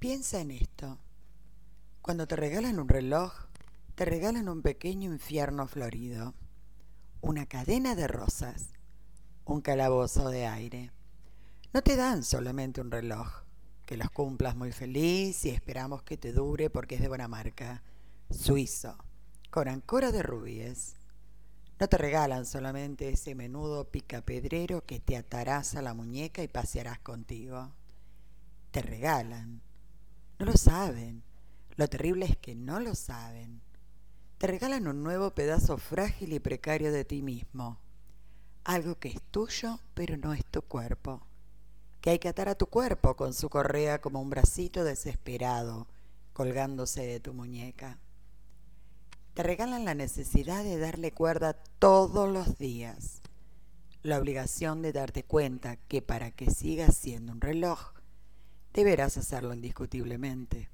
Piensa en esto. Cuando te regalan un reloj, te regalan un pequeño infierno florido, una cadena de rosas, un calabozo de aire. No te dan solamente un reloj, que los cumplas muy feliz y esperamos que te dure porque es de buena marca, suizo, con ancora de rubíes. No te regalan solamente ese menudo picapedrero que te atarás a la muñeca y pasearás contigo. Te regalan. No lo saben lo terrible es que no lo saben. Te regalan un nuevo pedazo frágil y precario de ti mismo. Algo que es tuyo, pero no es tu cuerpo. Que hay que atar a tu cuerpo con su correa como un bracito desesperado, colgándose de tu muñeca. Te regalan la necesidad de darle cuerda todos los días. La obligación de darte cuenta que para que sigas siendo un reloj, deberás hacerlo indiscutiblemente.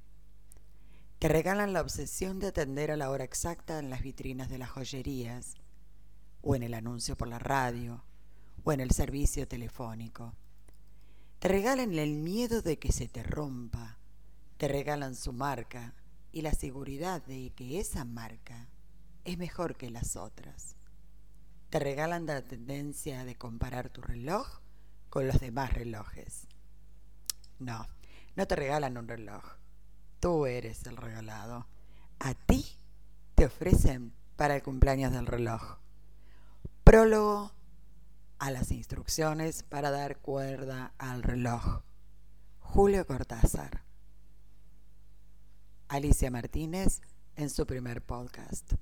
Te regalan la obsesión de atender a la hora exacta en las vitrinas de las joyerías, o en el anuncio por la radio, o en el servicio telefónico. Te regalan el miedo de que se te rompa, te regalan su marca y la seguridad de que esa marca es mejor que las otras. Te regalan la tendencia de comparar tu reloj con los demás relojes. No, no te regalan un reloj Tú eres el regalado. A ti te ofrecen para el cumpleaños del reloj. Prólogo a las instrucciones para dar cuerda al reloj. Julio Cortázar. Alicia Martínez en su primer podcast.